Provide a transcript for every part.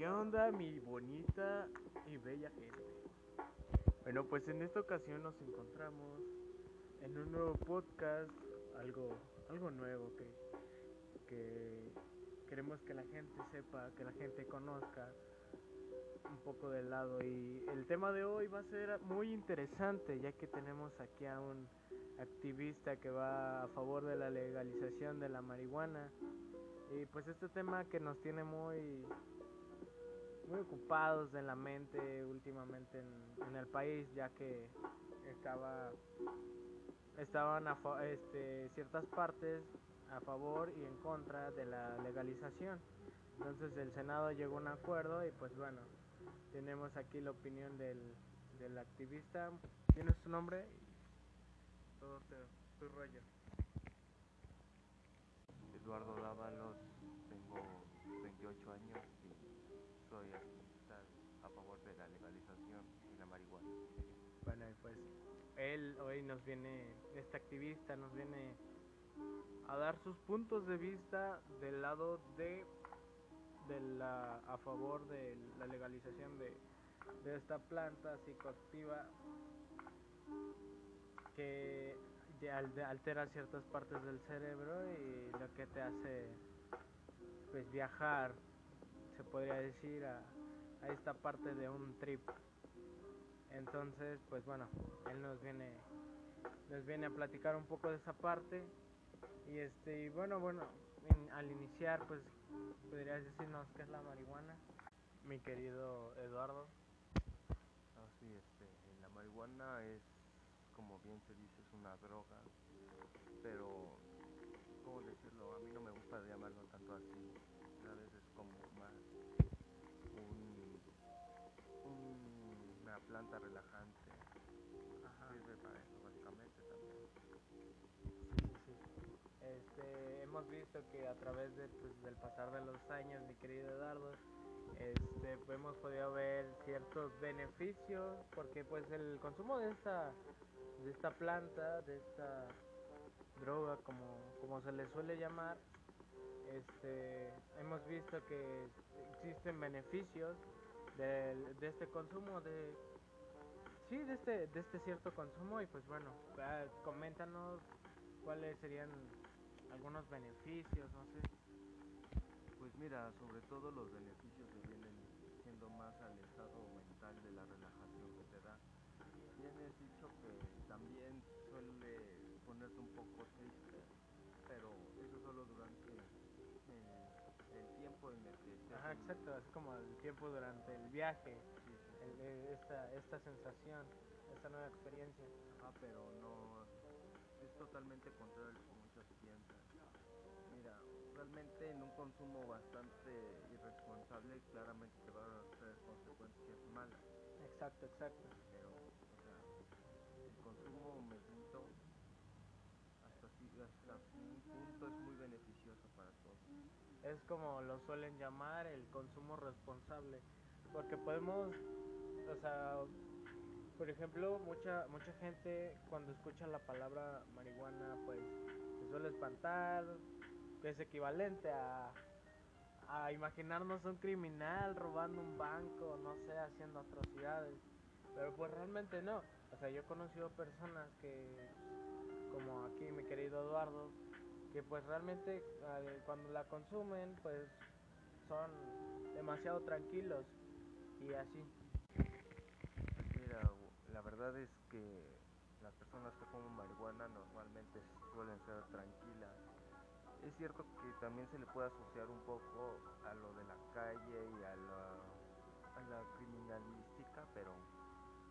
¿Qué onda mi bonita y bella gente? Bueno, pues en esta ocasión nos encontramos en un nuevo podcast, algo, algo nuevo que, que queremos que la gente sepa, que la gente conozca un poco del lado. Y el tema de hoy va a ser muy interesante, ya que tenemos aquí a un activista que va a favor de la legalización de la marihuana. Y pues este tema que nos tiene muy muy ocupados en la mente últimamente en, el país ya que estaba estaban a, este, ciertas partes a favor y en contra de la legalización. Entonces el senado llegó a un acuerdo y pues bueno tenemos aquí la opinión del, del activista. Tienes su nombre todo tu rollo. Eduardo Dávalos tengo 28 años activista a favor de la legalización de la marihuana. Bueno, pues él hoy nos viene, este activista nos viene a dar sus puntos de vista del lado de, de la, a favor de la legalización de, de esta planta psicoactiva que altera ciertas partes del cerebro y lo que te hace pues viajar se podría decir, a, a esta parte de un trip. Entonces, pues bueno, él nos viene, nos viene a platicar un poco de esa parte. Y este, bueno, bueno, al iniciar, pues podrías decirnos qué es la marihuana, mi querido Eduardo. Ah, este, la marihuana es, como bien se dice, es una droga, pero, ¿cómo decirlo? A mí no me gusta llamarlo tanto así visto que a través de, pues, del pasar de los años, mi querido Eduardo, este, hemos podido ver ciertos beneficios porque pues el consumo de esta de esta planta, de esta droga como, como se le suele llamar, este, hemos visto que existen beneficios de, este consumo, de sí, de este, de este cierto consumo y pues bueno, ah, coméntanos cuáles serían algunos beneficios, no sé. Pues mira, sobre todo los beneficios se vienen siendo más al estado mental de la relajación que te da. Tienes dicho que también suele ponerte un poco triste, pero eso solo durante el tiempo en el que Ajá, exacto, es como el tiempo durante el viaje, eh, esta, esta sensación, esta nueva experiencia. Ah, pero no, es totalmente contrario a lo que muchos piensan. Realmente en un consumo bastante irresponsable claramente te va a traer consecuencias malas. Exacto, exacto. Pero, o sea, el consumo me siento hasta, un punto es muy beneficioso para todos. Es como lo suelen llamar el consumo responsable, porque podemos, o sea, por ejemplo, mucha mucha gente cuando escucha la palabra marihuana, pues se suele espantar, es equivalente a a imaginarnos un criminal robando un banco, no sé, haciendo atrocidades. Pero pues realmente no. O sea, yo he conocido personas que como aquí mi querido Eduardo, que pues realmente cuando la consumen pues son demasiado tranquilos y así. Mira, la verdad es que las personas que comen marihuana normalmente suelen ser tranquilas. Es cierto que también se le puede asociar un poco a lo de la calle y a la, a la criminalística, pero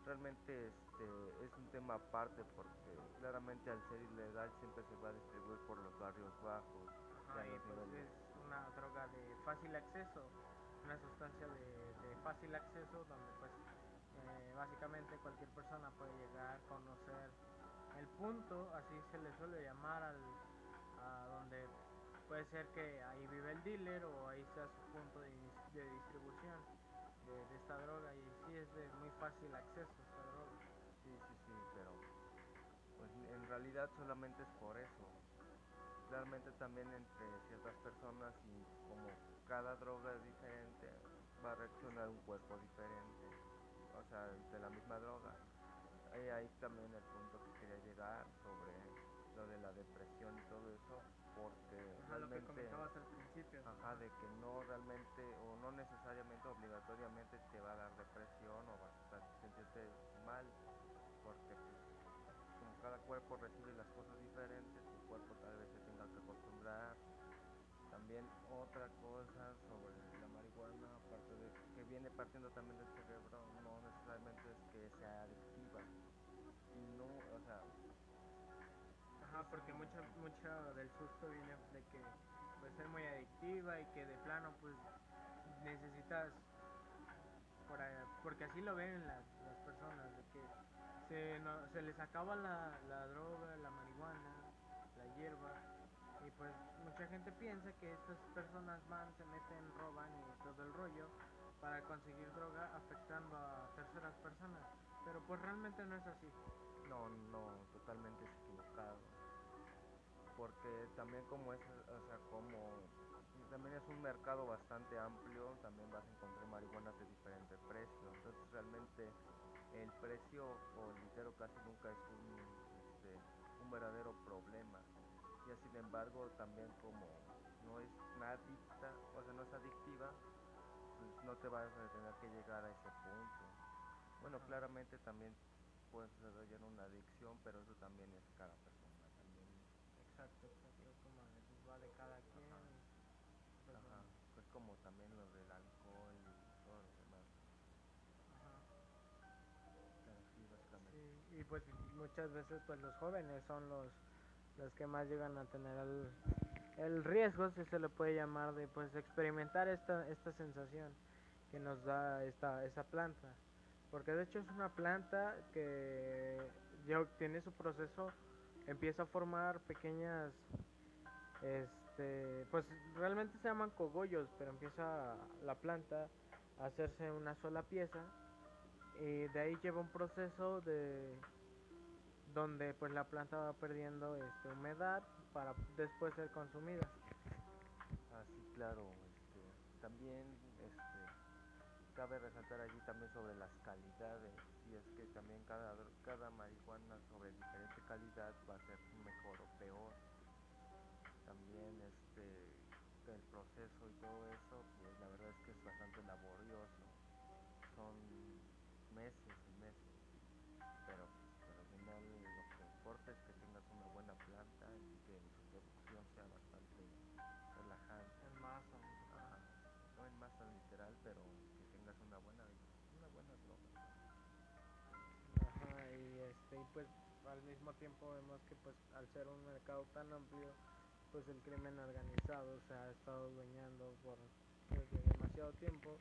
realmente este es un tema aparte porque claramente al ser ilegal siempre se va a distribuir por los barrios bajos. pues es una droga de fácil acceso, una sustancia de, fácil acceso donde pues eh, básicamente cualquier persona puede llegar a conocer el punto, así se le suele llamar al, a donde puede ser que ahí vive el dealer o ahí sea su punto de distribución de, esta droga y sí es de muy fácil acceso a esta droga. Sí, sí, sí, pero pues en realidad solamente es por eso. Claramente también entre ciertas personas y como cada droga es diferente, va a reaccionar un cuerpo diferente, o sea, de la misma droga. Ahí, ahí también el punto que quería llegar sobre lo de la depresión y todo eso, porque Ajá, lo que comentabas al principio. ajá, de que no realmente o no necesariamente obligatoriamente te va a dar depresión o vas a sentirte mal, porque como cada cuerpo recibe las cosas diferentes, tu cuerpo tal vez se tenga que acostumbrar. También otra cosa sobre la marihuana, aparte de que viene partiendo también del cerebro, no necesariamente es que sea adictiva. Porque mucha, mucha del susto viene de que puede ser muy adictiva y que de plano pues necesitas, por porque así lo ven las, las personas, de que se, no- se les acaba la, la droga, la marihuana, la hierba y pues mucha gente piensa que estas personas van, se meten, roban y todo el rollo para conseguir droga afectando a terceras personas, pero pues realmente no es así. no, no, totalmente es equivocado. Porque también como es, o sea, como también es un mercado bastante amplio, también vas a encontrar marihuanas de diferente precio. Entonces realmente el precio o el dinero casi nunca es un, este, un verdadero problema. Y sin embargo también como no es adicta, o sea, no es adictiva, pues no te vas a tener que llegar a ese punto. Bueno, claramente también puedes desarrollar una adicción, pero eso también es cada persona. Exacto, exacto, como pues va de cada quien. Ajá. y, pues, ajá, bueno, es como también lo del alcohol y todo lo demás. ajá. Pero sí, básicamente. Sí, y pues muchas veces pues los jóvenes son los los que más llegan a tener el, el riesgo, si se le puede llamar, de pues experimentar esta, esta sensación que nos da esta, esa planta. Porque de hecho es una planta que ya tiene su proceso, empieza a formar pequeñas este pues realmente se llaman cogollos pero empieza la planta a hacerse una sola pieza y de ahí lleva un proceso de donde pues la planta va perdiendo este humedad para después ser consumida Ah, sí, claro. Este, también este, cabe resaltar allí también sobre las calidades. Y es que también cada, cada marihuana sobre diferente calidad va a ser mejor o peor. También este, el proceso y todo eso, pues la verdad es que es bastante laborioso. Son meses y meses. Pero pues al final lo que importa es que tengas una buena planta y que su producción sea bastante relajante. en masa Ajá. No en masa literal, pero que tengas una buena una buena droga. Ajá, y este y pues al mismo tiempo vemos que pues al ser un mercado tan amplio pues el crimen organizado se ha estado adueñando por desde demasiado tiempo.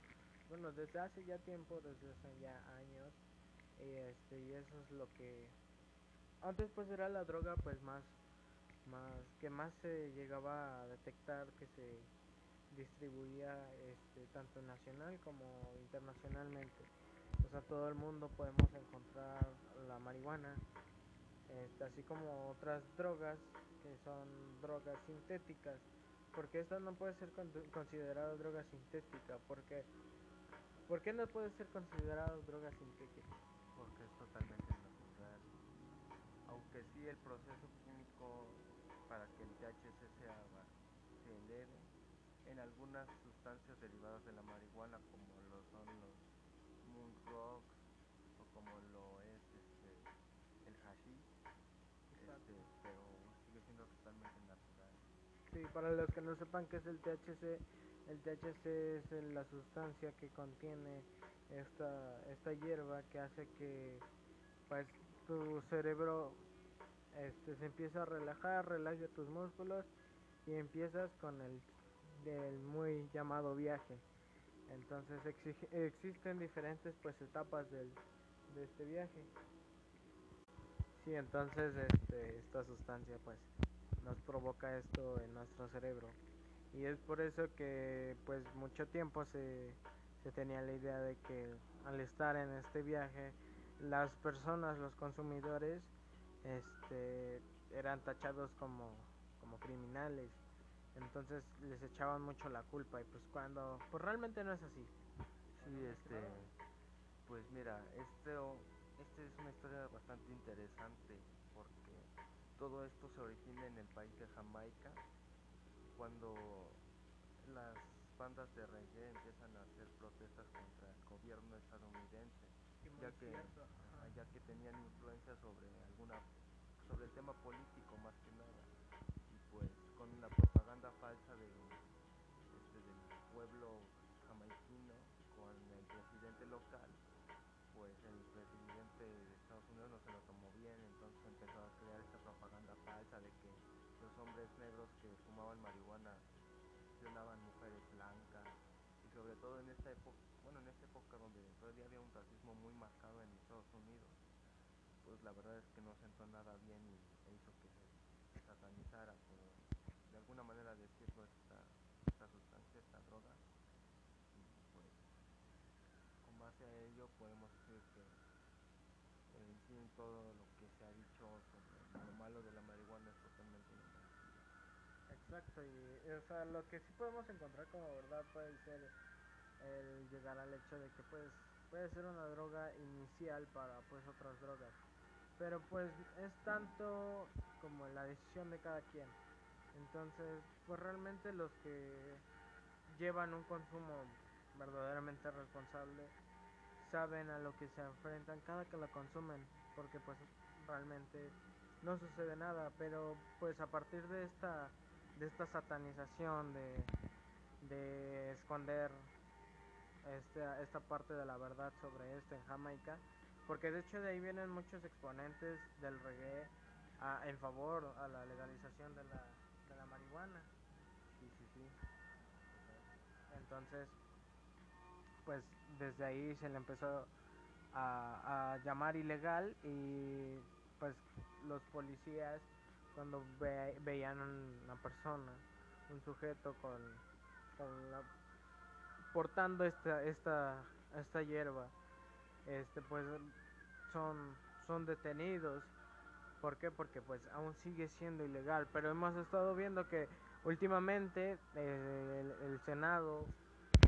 Bueno desde hace ya tiempo desde hace ya años y este y eso es lo que antes pues era la droga pues más más que más se llegaba a detectar que se distribuía este tanto nacional como internacionalmente. O sea todo el mundo podemos encontrar la marihuana este, así como otras drogas que son drogas sintéticas porque esta no puede ser con- considerada droga sintética porque ¿por qué no puede ser considerada droga sintética? Porque es totalmente natural. Aunque sí el proceso químico para que el THC sea, se eleve en algunas sustancias derivadas de la marihuana como lo son los moon rocks Sí, para los que no sepan qué es el THC, el THC es el- la sustancia que contiene esta, esta hierba que hace que pues tu cerebro este se empieza a relajar, relaja tus músculos y empiezas con el del muy llamado viaje. Entonces exige- existen diferentes pues etapas del, de este viaje. Sí, entonces este, esta sustancia pues nos provoca esto en nuestro cerebro. Y es por eso que pues mucho tiempo se, se tenía la idea de que al estar en este viaje las personas, los consumidores, este, eran tachados como, como criminales Entonces les echaban mucho la culpa y pues cuando pues realmente no es así. Sí, este, pues mira, este, este es una historia bastante interesante todo esto se origina en el país de Jamaica cuando las bandas de reggae empiezan a hacer protestas contra el gobierno estadounidense, ya que, ya que tenían influencia sobre alguna sobre el tema político más que nada. Y pues con la propaganda falsa de, este, del pueblo jamaiquino con el presidente local pues la verdad es que no sentó nada bien y e hizo que se satanizara, por de alguna manera decirlo, esta, esta sustancia, esta droga. Y pues con base a ello podemos decir que en sí todo lo que se ha dicho sobre lo malo de la marihuana es totalmente Exacto, y o sea, lo que sí podemos encontrar como verdad puede ser el llegar al hecho de que pues puede ser una droga inicial para pues otras drogas. Pero pues es tanto como la decisión de cada quien. Entonces, pues realmente los que llevan un consumo verdaderamente responsable saben a lo que se enfrentan cada que la consumen, porque pues realmente no sucede nada, pero pues a partir de esta de esta satanización de, de esconder este, esta parte de la verdad sobre esto en Jamaica, porque de hecho de ahí vienen muchos exponentes del reggae a, en favor a la legalización de la, de la marihuana. Sí, sí, sí. Entonces, pues desde ahí se le empezó a, a llamar ilegal y pues los policías cuando ve, veían una persona, un sujeto con, con la, portando esta, esta, esta hierba, este pues son, son detenidos. ¿Por qué? Porque pues aún sigue siendo ilegal. Pero hemos estado viendo que últimamente eh, el, Senado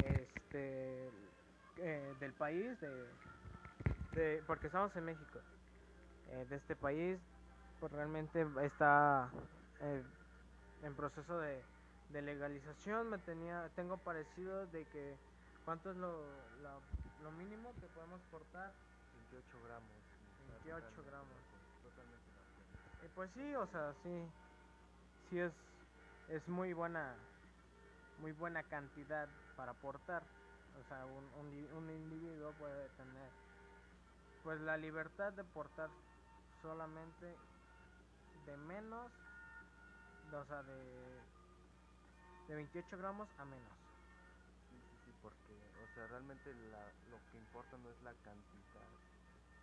este, eh, del país, de, de, porque estamos en México, eh, de este país, pues realmente está eh, en proceso de, de, legalización. Me tenía, tengo parecido de que cuánto es lo, lo, lo mínimo que podemos portar. 28 gramos. 28 gramos. Totalmente y pues sí, o sea, sí, sí es, es muy buena, muy buena cantidad para portar. O sea, un, un, un individuo puede tener pues la libertad de portar solamente de menos, o sea, de, de 28 gramos a menos. Sí, sí, sí, porque, o sea, realmente la, lo que importa no es la cantidad,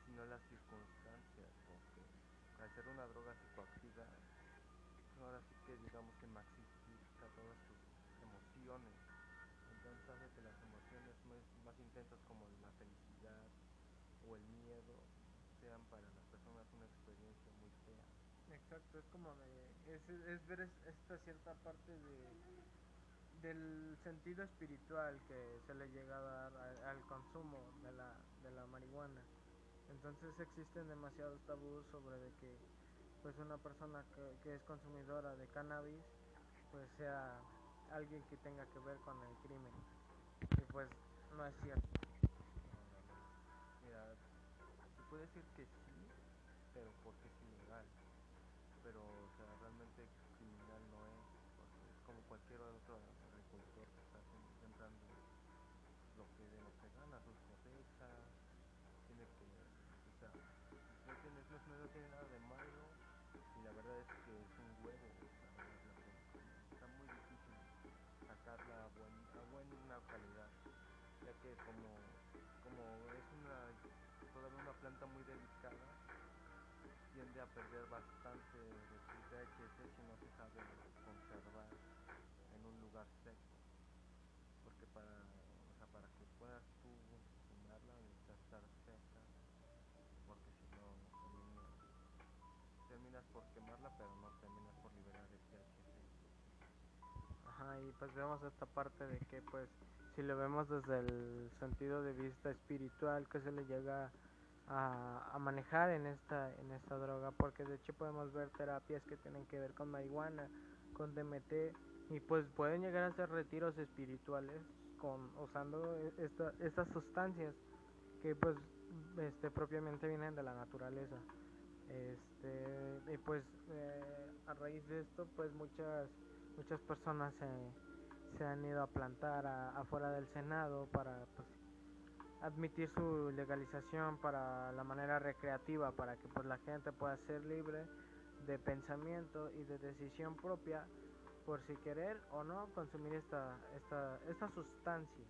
sino las circunstancias, porque al ser una droga psicoactiva, ahora sí que digamos que maxifica todas tus emociones, entonces hace que las emociones más, más intensas como la felicidad o el miedo sean para las personas una experiencia muy fea. Exacto, es como de, es, es ver esta cierta parte de del sentido espiritual que se le llega a dar a, al consumo de la, de la marihuana. Entonces existen demasiados tabús sobre de que pues una persona que, que es consumidora de cannabis pues sea alguien que tenga que ver con el crimen. Y pues no es cierto. Mira, se puede decir que sí, pero porque es ilegal. Pero, o sea, realmente perder bastante de su THC si no se sabe conservar en un lugar seco. Porque para, o sea, para que puedas tú fumarla necesitas estar seca, porque si no terminas, por quemarla, pero no terminas por liberar el THC. marihuana y pues vemos esta parte de que pues si lo vemos desde el sentido de vista espiritual que se le llega a, a, manejar en esta en esta droga porque de hecho podemos ver terapias que tienen que ver con marihuana con DMT y pues pueden llegar a ser retiros espirituales con usando e, esta, estas sustancias que pues este propiamente vienen de la naturaleza. Este y pues eh, a raíz de esto pues muchas muchas personas se, se han ido a plantar a, afuera del senado para pues admitir su legalización para la manera recreativa para que pues la gente pueda ser libre de pensamiento y de decisión propia por si querer o no consumir esta esta esta sustancia.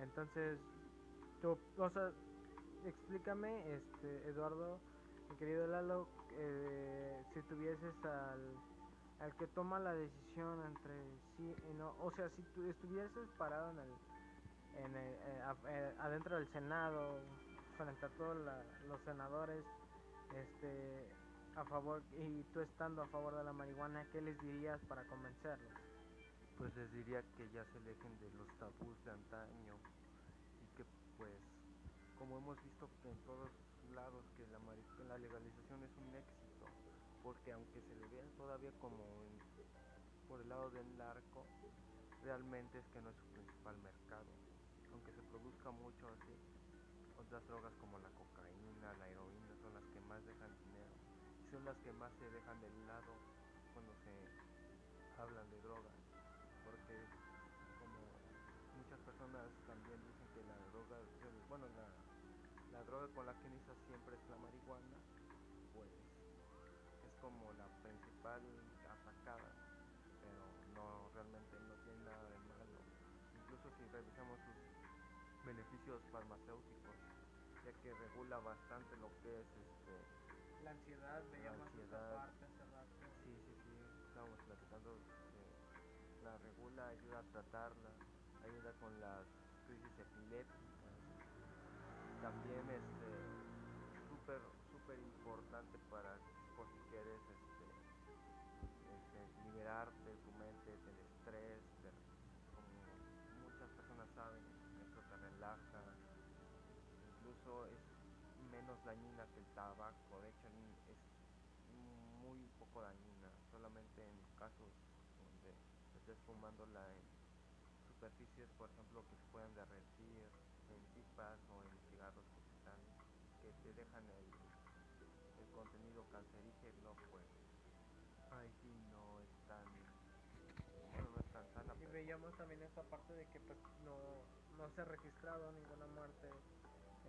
Entonces tú o explícame este Eduardo mi querido Lalo eh, si tuvieses al al que toma la decisión entre sí y no o sea si tú estuvieses parado en el en el, eh, eh, adentro del Senado frente a todos la, los senadores este a favor y tú estando a favor de la marihuana qué les dirías para convencerlos pues les diría que ya se alejen de los tabús de antaño y que pues como hemos visto en todos lados que la, la legalización es un éxito porque aunque se le vea todavía como por el lado del narco realmente es que no es su principal mercado se produzca mucho así, otras drogas como la cocaína, la heroína son las que más dejan dinero. Son las que más se dejan de lado cuando se hablan de drogas, porque como muchas personas también dicen que la droga, bueno, la, la droga con la que inicia siempre es la marihuana, pues es como la principal que regula bastante lo que es este la ansiedad, la ansiedad. Parte, sí, sí, sí, estábamos platicando que la regula, ayuda a tratarla, ayuda con las crisis epilépticas. También este súper poco dañina, solamente en casos donde estés fumándola en superficies, por ejemplo, que se puedan derretir, en pipas o en cigarros que te, están, que te dejan el, el contenido cancerígeno, pues ahí sí no es tan bueno, no es tan sana. Y veíamos también esa parte de que pues no no se ha registrado ninguna muerte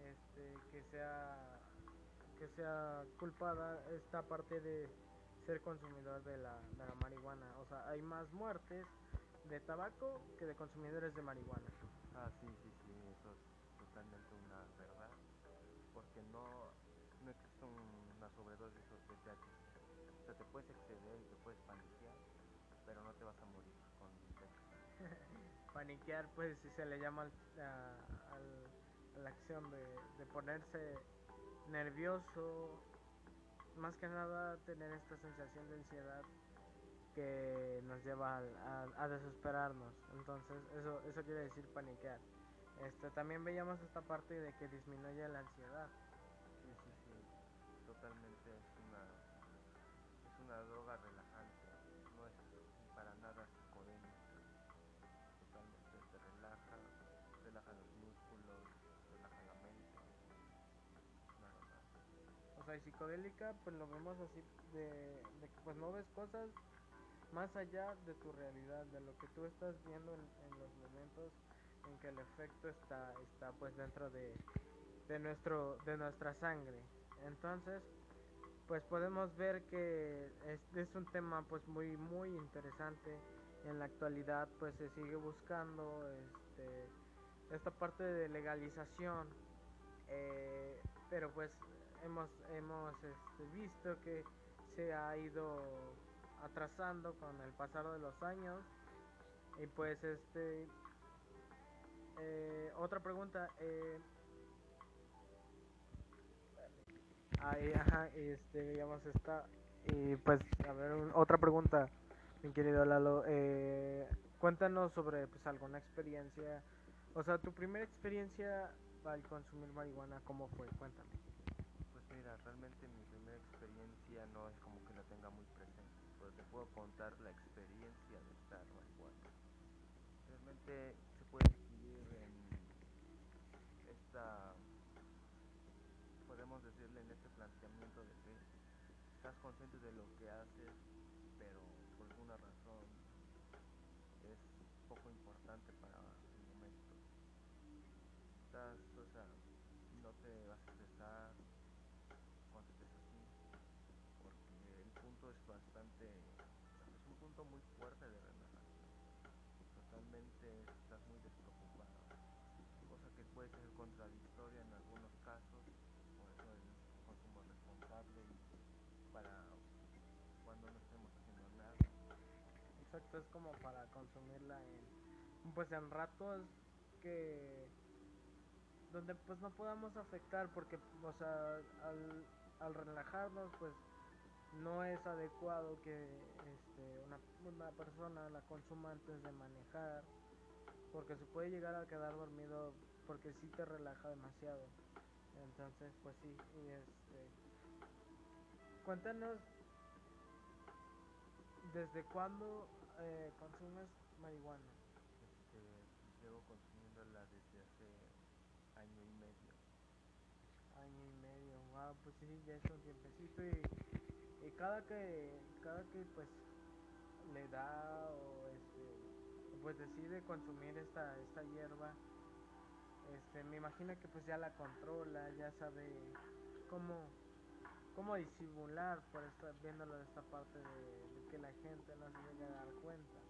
este que sea que sea culpada esta parte de ser consumidor de la, de la marihuana. O sea hay más muertes de tabaco que de consumidores de marihuana. Ah sí sí sí eso es totalmente una verdad porque no no existe una sobredosis de THC o sea te puedes exceder y te puedes paniquear pero no te vas a morir con paniquear pues si se le llama a, a, la acción de, de, ponerse nervioso más que nada tener esta sensación de ansiedad que nos lleva a, a, desesperarnos. Entonces eso eso quiere decir paniquear. Este también veíamos esta parte de que disminuye la ansiedad sea, y psicodélica, pues lo vemos así de, que pues no ves cosas más allá de tu realidad, de lo que tú estás viendo en, en los momentos en que el efecto está, está pues dentro de, de, nuestro, de nuestra sangre. Entonces, pues podemos ver que es, es un tema pues muy muy interesante en la actualidad pues se sigue buscando este esta parte de legalización eh, pero pues hemos hemos este, visto que se ha ido atrasando con el pasar de los años y pues este eh, otra pregunta eh, ahí ajá este digamos está y pues a ver otra pregunta mi querido Lalo, eh, cuéntanos sobre pues alguna experiencia, o sea, tu primera experiencia al consumir marihuana, ¿cómo fue? Cuéntame. Realmente mi primera experiencia no es como que la tenga muy presente, pero te puedo contar la experiencia de estar marihuana. Realmente se puede distinguir en esta, podemos decirle en este planteamiento de que estás consciente de lo que haces, pero por alguna razón es poco importante para el momento. Estás, o sea, no te vas a estresar cuando estés así, porque el punto es bastante, es un muy fuerte de relajación. Totalmente estás muy despreocupado, cosa que puede ser contradictoria en algunos casos, por eso el consumo responsable para cuando no estemos haciendo nada. Exacto, es como para consumirla en pues en ratos que donde pues no podamos afectar porque o sea al relajarnos pues no es adecuado que este, una, una persona la consuma antes de manejar porque se puede llegar a quedar dormido porque sí te relaja demasiado entonces pues sí y este cuéntanos desde cuándo eh, consumes marihuana Este, llevo consumiéndola desde hace año y medio. año y medio wow pues sí ya es un tiempecito y, y cada que cada que pues le da o este pues decide consumir esta esta hierba este me imagino que pues ya la controla ya sabe cómo cómo disimular por esta viéndolo de esta parte de, de que la gente no se llegue a dar cuenta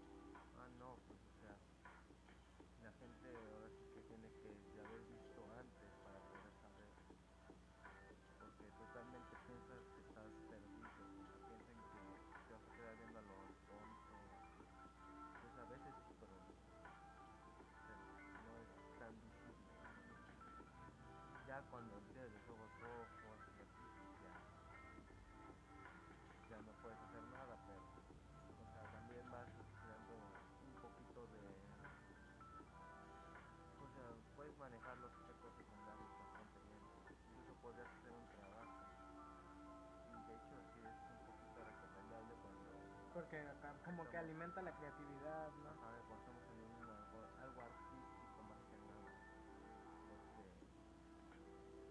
porque acá como que alimenta la creatividad no ajá, cuando estamos en un algo, algo artístico más que nada, porque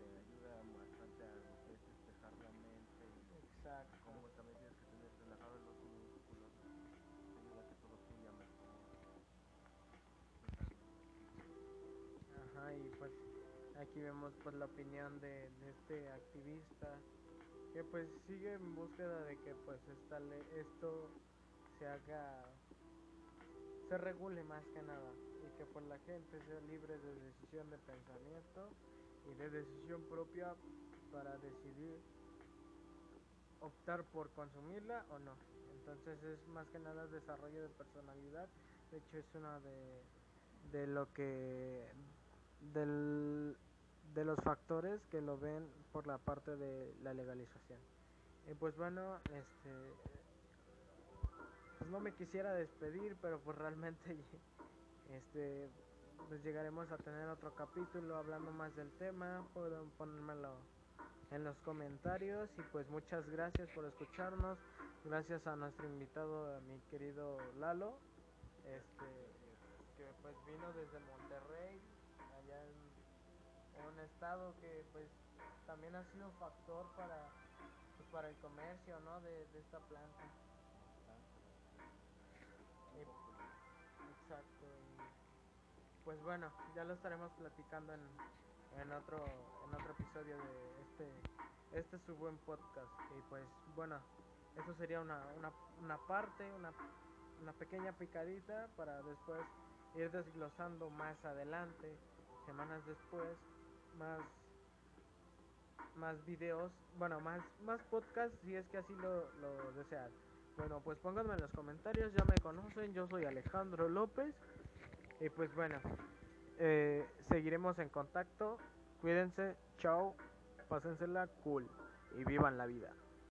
te ayuda bastante a lo que es despejar la mente exacto. como también tienes que tener relajados los músculos, te ayuda a que todo fluya mejor. Ajá, y pues aquí vemos pues la opinión de, de este activista que pues sigue en búsqueda de que pues esta le- esto se haga se regule más que nada y que pues la gente sea libre de decisión de pensamiento y de decisión propia para decidir optar por consumirla o no. Entonces es más que nada desarrollo de personalidad. De hecho es una de, de lo que del, de los factores que lo ven por la parte de la legalización. Y pues bueno, este pues no me quisiera despedir, pero pues realmente este pues llegaremos a tener otro capítulo hablando más del tema, pueden ponérmelo en los comentarios y pues muchas gracias por escucharnos, gracias a nuestro invitado, a mi querido Lalo, este que pues vino desde Monterrey, en, un estado que pues también ha sido factor para pues para el comercio, ¿no? De, de esta planta. Y-. Exacto. Y pues bueno, ya lo estaremos platicando en, en otro en otro episodio de este este es su buen podcast y pues bueno, eso sería una una, una parte, una una pequeña picadita para después ir desglosando más adelante, semanas después, más más videos, bueno, más más podcasts si es que así lo, lo desean. Bueno, pues pónganme en los comentarios, ya me conocen, yo soy Alejandro López. Y pues bueno, eh, seguiremos en contacto. Cuídense, chao, pásensela cool y vivan la vida.